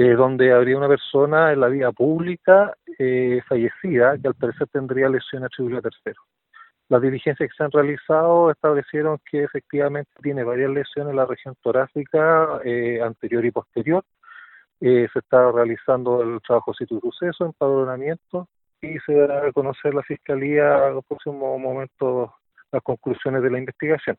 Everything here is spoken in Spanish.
eh, donde habría una persona en la vía pública eh, fallecida que al parecer tendría lesión atribuible a tercero. Las diligencias que se han realizado establecieron que efectivamente tiene varias lesiones en la región torácica eh, anterior y posterior. Eh, se está realizando el trabajo situ suceso, empadronamiento y se dará a conocer la Fiscalía en los próximos momentos las conclusiones de la investigación.